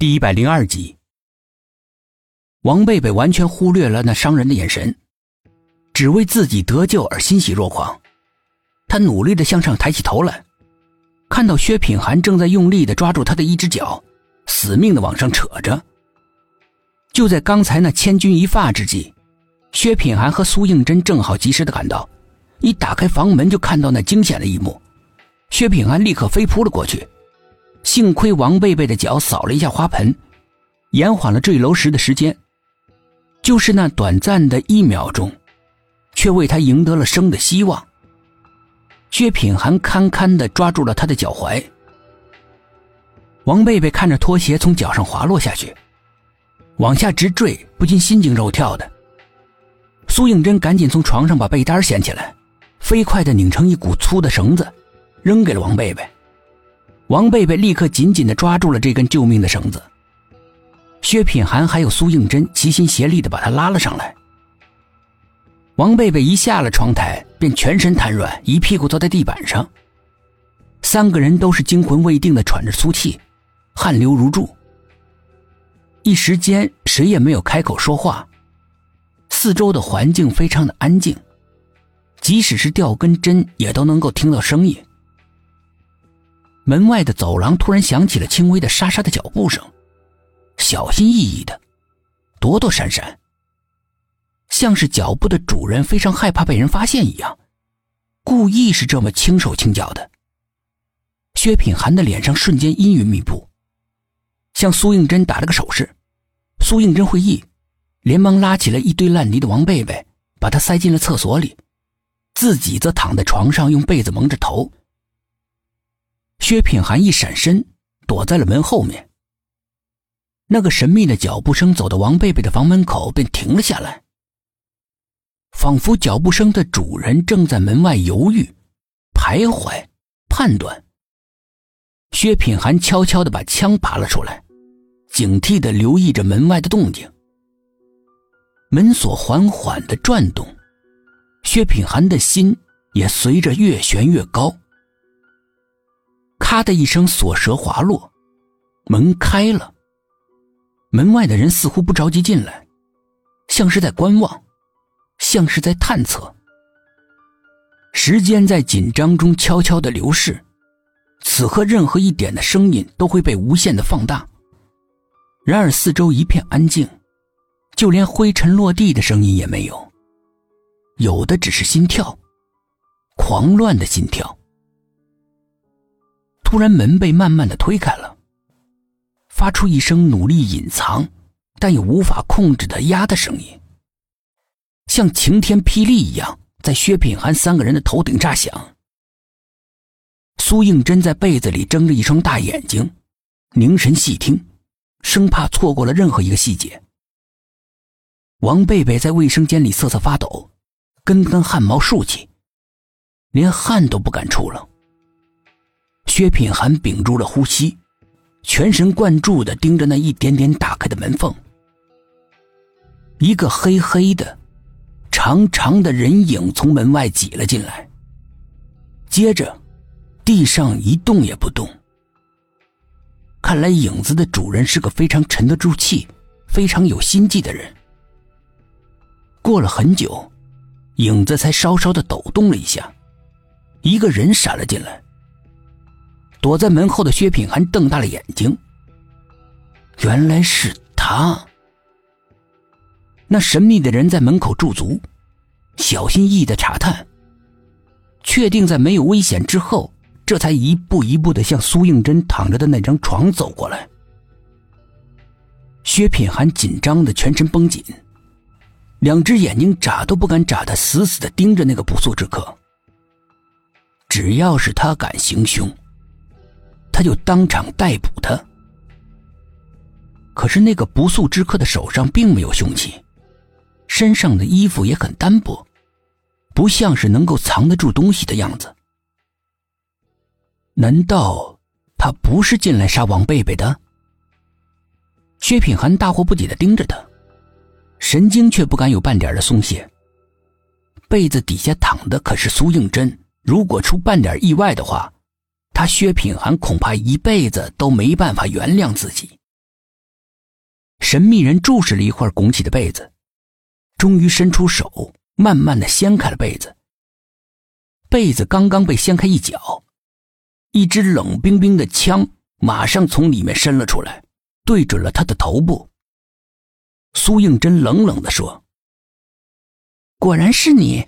第一百零二集，王贝贝完全忽略了那伤人的眼神，只为自己得救而欣喜若狂。他努力的向上抬起头来，看到薛品涵正在用力的抓住他的一只脚，死命的往上扯着。就在刚才那千钧一发之际，薛品涵和苏应真正好及时的赶到，一打开房门就看到那惊险的一幕。薛品涵立刻飞扑了过去。幸亏王贝贝的脚扫了一下花盆，延缓了坠楼时的时间。就是那短暂的一秒钟，却为他赢得了生的希望。薛品涵堪堪的抓住了他的脚踝。王贝贝看着拖鞋从脚上滑落下去，往下直坠，不禁心惊肉跳的。苏应真赶紧从床上把被单掀起来，飞快的拧成一股粗的绳子，扔给了王贝贝。王贝贝立刻紧紧地抓住了这根救命的绳子。薛品涵还有苏应真齐心协力地把他拉了上来。王贝贝一下了窗台，便全身瘫软，一屁股坐在地板上。三个人都是惊魂未定的喘着粗气，汗流如注。一时间，谁也没有开口说话。四周的环境非常的安静，即使是吊根针也都能够听到声音。门外的走廊突然响起了轻微的沙沙的脚步声，小心翼翼的，躲躲闪闪，像是脚步的主人非常害怕被人发现一样，故意是这么轻手轻脚的。薛品涵的脸上瞬间阴云密布，向苏应真打了个手势，苏应真会意，连忙拉起了一堆烂泥的王贝贝，把他塞进了厕所里，自己则躺在床上用被子蒙着头。薛品涵一闪身，躲在了门后面。那个神秘的脚步声走到王贝贝的房门口，便停了下来，仿佛脚步声的主人正在门外犹豫、徘徊、判断。薛品涵悄悄的把枪拔了出来，警惕的留意着门外的动静。门锁缓缓的转动，薛品涵的心也随着越悬越高。咔的一声，锁舌滑落，门开了。门外的人似乎不着急进来，像是在观望，像是在探测。时间在紧张中悄悄的流逝，此刻任何一点的声音都会被无限的放大。然而四周一片安静，就连灰尘落地的声音也没有，有的只是心跳，狂乱的心跳。突然，门被慢慢的推开了，发出一声努力隐藏，但又无法控制的“呀”的声音，像晴天霹雳一样，在薛品涵三个人的头顶炸响。苏应真在被子里睁着一双大眼睛，凝神细听，生怕错过了任何一个细节。王贝贝在卫生间里瑟瑟发抖，根根汗毛竖起，连汗都不敢出了。薛品涵屏住了呼吸，全神贯注的盯着那一点点打开的门缝。一个黑黑的、长长的人影从门外挤了进来。接着，地上一动也不动。看来影子的主人是个非常沉得住气、非常有心计的人。过了很久，影子才稍稍的抖动了一下，一个人闪了进来。躲在门后的薛品涵瞪大了眼睛。原来是他。那神秘的人在门口驻足，小心翼翼的查探，确定在没有危险之后，这才一步一步的向苏应真躺着的那张床走过来。薛品涵紧张的全身绷紧，两只眼睛眨都不敢眨的死死的盯着那个不速之客。只要是他敢行凶。他就当场逮捕他。可是那个不速之客的手上并没有凶器，身上的衣服也很单薄，不像是能够藏得住东西的样子。难道他不是进来杀王贝贝的？薛品涵大惑不解的盯着他，神经却不敢有半点的松懈。被子底下躺的可是苏应真，如果出半点意外的话。他薛品涵恐怕一辈子都没办法原谅自己。神秘人注视了一会儿拱起的被子，终于伸出手，慢慢的掀开了被子。被子刚刚被掀开一角，一支冷冰冰的枪马上从里面伸了出来，对准了他的头部。苏应真冷冷的说：“果然是你。”